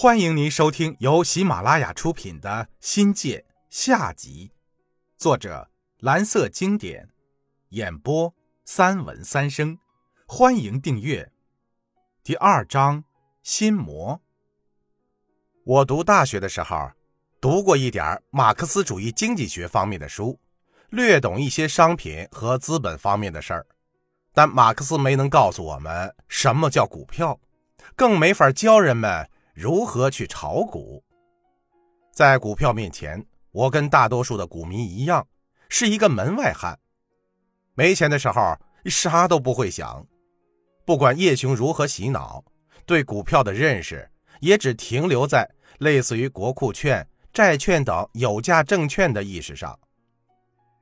欢迎您收听由喜马拉雅出品的《新界》下集，作者蓝色经典，演播三文三生。欢迎订阅。第二章心魔。我读大学的时候，读过一点马克思主义经济学方面的书，略懂一些商品和资本方面的事儿，但马克思没能告诉我们什么叫股票，更没法教人们。如何去炒股？在股票面前，我跟大多数的股民一样，是一个门外汉。没钱的时候，啥都不会想。不管叶雄如何洗脑，对股票的认识也只停留在类似于国库券、债券等有价证券的意识上。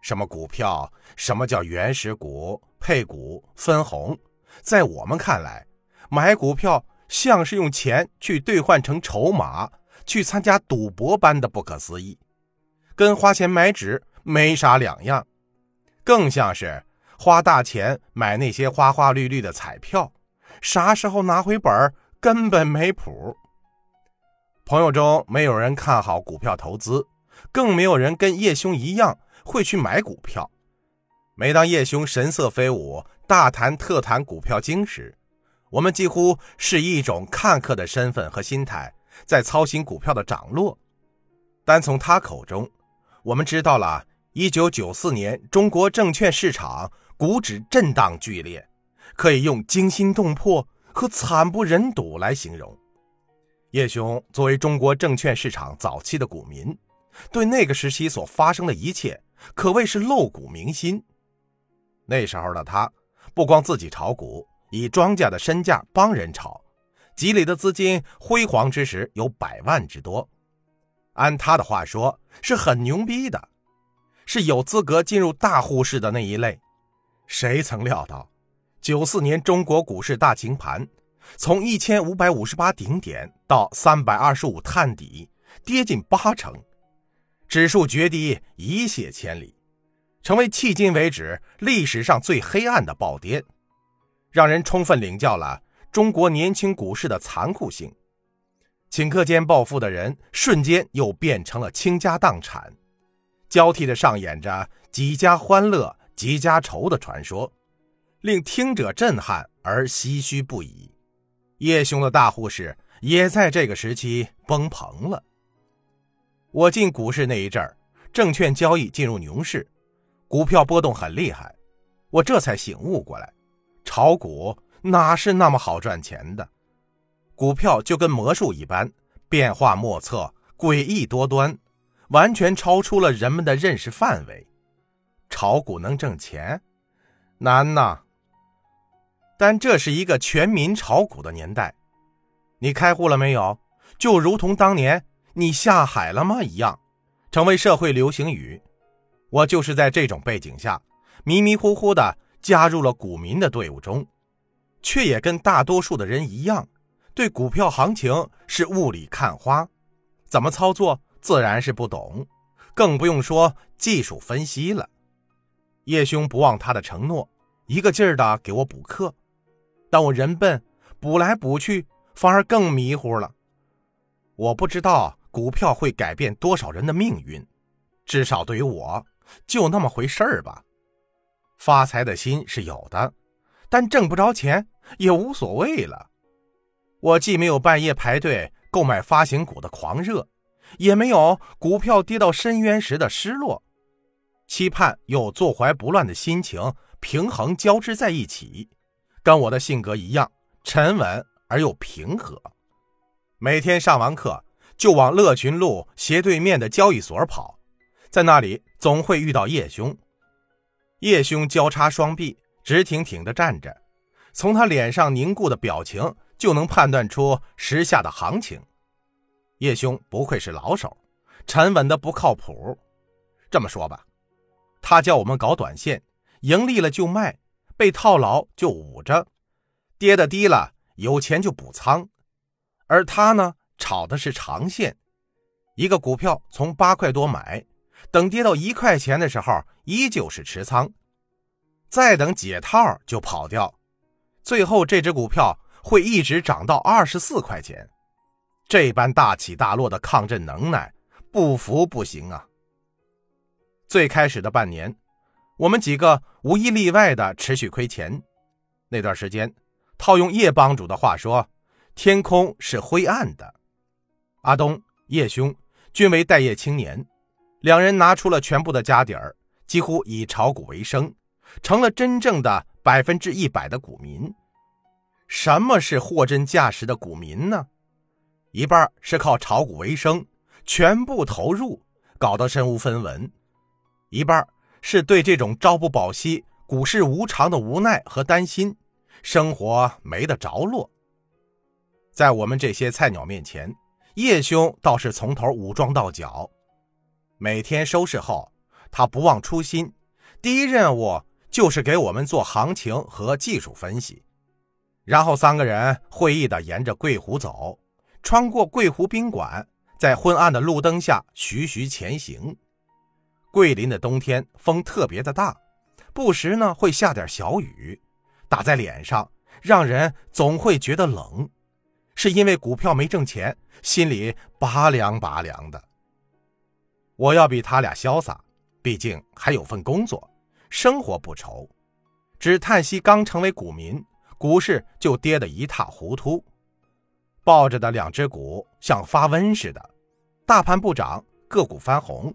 什么股票，什么叫原始股、配股、分红，在我们看来，买股票。像是用钱去兑换成筹码，去参加赌博般的不可思议，跟花钱买纸没啥两样，更像是花大钱买那些花花绿绿的彩票，啥时候拿回本根本没谱。朋友中没有人看好股票投资，更没有人跟叶兄一样会去买股票。每当叶兄神色飞舞，大谈特谈股票经时，我们几乎是以一种看客的身份和心态在操心股票的涨落，单从他口中，我们知道了1994年中国证券市场股指震荡剧烈，可以用惊心动魄和惨不忍睹来形容。叶兄作为中国证券市场早期的股民，对那个时期所发生的一切可谓是露骨铭心。那时候的他，不光自己炒股。以庄家的身价帮人炒，积累的资金辉煌之时有百万之多。按他的话说，是很牛逼的，是有资格进入大户室的那一类。谁曾料到，九四年中国股市大清盘，从一千五百五十八顶点到三百二十五探底，跌近八成，指数绝低一泻千里，成为迄今为止历史上最黑暗的暴跌。让人充分领教了中国年轻股市的残酷性，顷刻间暴富的人瞬间又变成了倾家荡产，交替的上演着几家欢乐几家愁的传说，令听者震撼而唏嘘不已。叶兄的大户市也在这个时期崩棚了。我进股市那一阵儿，证券交易进入牛市，股票波动很厉害，我这才醒悟过来。炒股哪是那么好赚钱的？股票就跟魔术一般，变化莫测，诡异多端，完全超出了人们的认识范围。炒股能挣钱？难呐！但这是一个全民炒股的年代。你开户了没有？就如同当年你下海了吗一样，成为社会流行语。我就是在这种背景下，迷迷糊糊的。加入了股民的队伍中，却也跟大多数的人一样，对股票行情是雾里看花，怎么操作自然是不懂，更不用说技术分析了。叶兄不忘他的承诺，一个劲儿的给我补课，但我人笨，补来补去反而更迷糊了。我不知道股票会改变多少人的命运，至少对于我，就那么回事儿吧。发财的心是有的，但挣不着钱也无所谓了。我既没有半夜排队购买发行股的狂热，也没有股票跌到深渊时的失落，期盼又坐怀不乱的心情平衡交织在一起，跟我的性格一样沉稳而又平和。每天上完课就往乐群路斜对面的交易所跑，在那里总会遇到叶兄。叶兄交叉双臂，直挺挺地站着，从他脸上凝固的表情就能判断出时下的行情。叶兄不愧是老手，沉稳的不靠谱。这么说吧，他叫我们搞短线，盈利了就卖，被套牢就捂着，跌的低了有钱就补仓。而他呢，炒的是长线，一个股票从八块多买。等跌到一块钱的时候，依旧是持仓，再等解套就跑掉，最后这只股票会一直涨到二十四块钱。这般大起大落的抗震能耐，不服不行啊！最开始的半年，我们几个无一例外的持续亏钱。那段时间，套用叶帮主的话说，天空是灰暗的。阿东、叶兄均为待业青年，两人拿出了全部的家底儿，几乎以炒股为生，成了真正的百分之一百的股民。什么是货真价实的股民呢？一半是靠炒股为生，全部投入，搞得身无分文；一半是对这种朝不保夕、股市无常的无奈和担心，生活没得着落。在我们这些菜鸟面前，叶兄倒是从头武装到脚。每天收市后，他不忘初心，第一任务就是给我们做行情和技术分析。然后三个人会意的沿着桂湖走，穿过桂湖宾馆，在昏暗的路灯下徐徐前行。桂林的冬天风特别的大，不时呢会下点小雨，打在脸上，让人总会觉得冷。是因为股票没挣钱，心里拔凉拔凉的。我要比他俩潇洒，毕竟还有份工作，生活不愁。只叹息刚成为股民。股市就跌得一塌糊涂，抱着的两只股像发瘟似的，大盘不涨，个股翻红。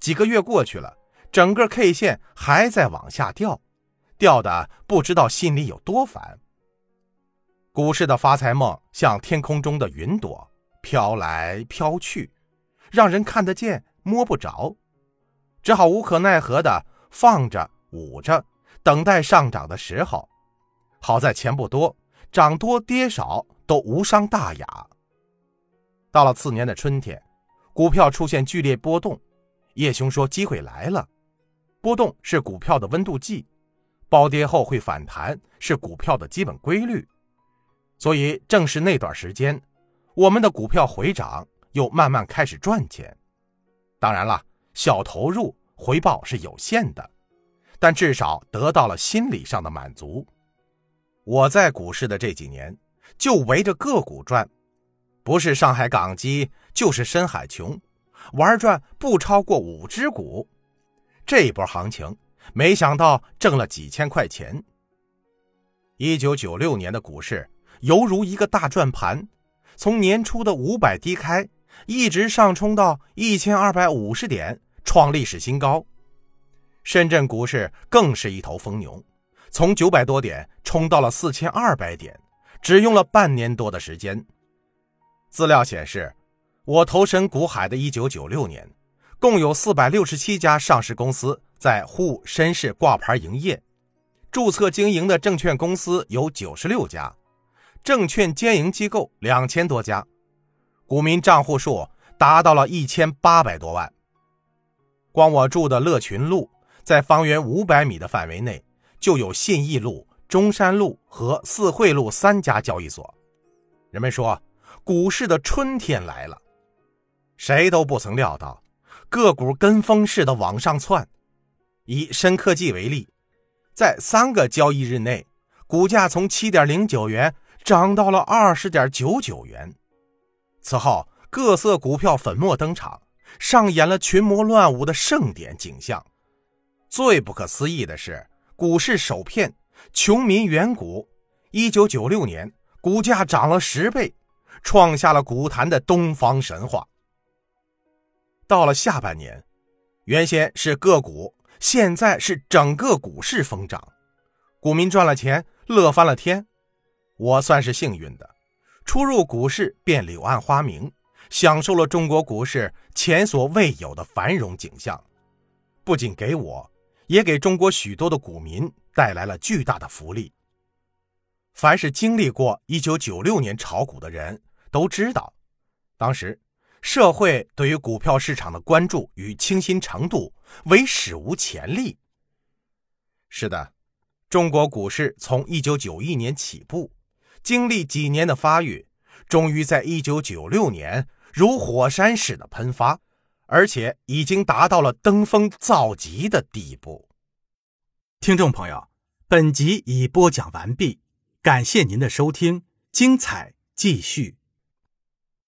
几个月过去了，整个 K 线还在往下掉，掉的不知道心里有多烦。股市的发财梦像天空中的云朵，飘来飘去，让人看得见摸不着，只好无可奈何的放着捂着，等待上涨的时候。好在钱不多，涨多跌少都无伤大雅。到了次年的春天，股票出现剧烈波动，叶兄说机会来了。波动是股票的温度计，暴跌后会反弹是股票的基本规律。所以正是那段时间，我们的股票回涨，又慢慢开始赚钱。当然了，小投入回报是有限的，但至少得到了心理上的满足。我在股市的这几年，就围着个股转，不是上海港机，就是深海琼，玩转不超过五只股。这一波行情，没想到挣了几千块钱。一九九六年的股市犹如一个大转盘，从年初的五百低开，一直上冲到一千二百五十点，创历史新高。深圳股市更是一头疯牛。从九百多点冲到了四千二百点，只用了半年多的时间。资料显示，我投身股海的一九九六年，共有四百六十七家上市公司在沪深市挂牌营业，注册经营的证券公司有九十六家，证券兼营机构两千多家，股民账户数达到了一千八百多万。光我住的乐群路，在方圆五百米的范围内。就有信义路、中山路和四惠路三家交易所。人们说，股市的春天来了，谁都不曾料到，个股跟风似的往上窜。以深科技为例，在三个交易日内，股价从七点零九元涨到了二十点九九元。此后，各色股票粉墨登场，上演了群魔乱舞的盛典景象。最不可思议的是。股市首骗，穷民远股。一九九六年，股价涨了十倍，创下了股坛的东方神话。到了下半年，原先是个股，现在是整个股市疯涨，股民赚了钱，乐翻了天。我算是幸运的，初入股市便柳暗花明，享受了中国股市前所未有的繁荣景象，不仅给我。也给中国许多的股民带来了巨大的福利。凡是经历过1996年炒股的人都知道，当时社会对于股票市场的关注与倾心程度为史无前例。是的，中国股市从1991年起步，经历几年的发育，终于在1996年如火山似的喷发。而且已经达到了登峰造极的地步。听众朋友，本集已播讲完毕，感谢您的收听，精彩继续。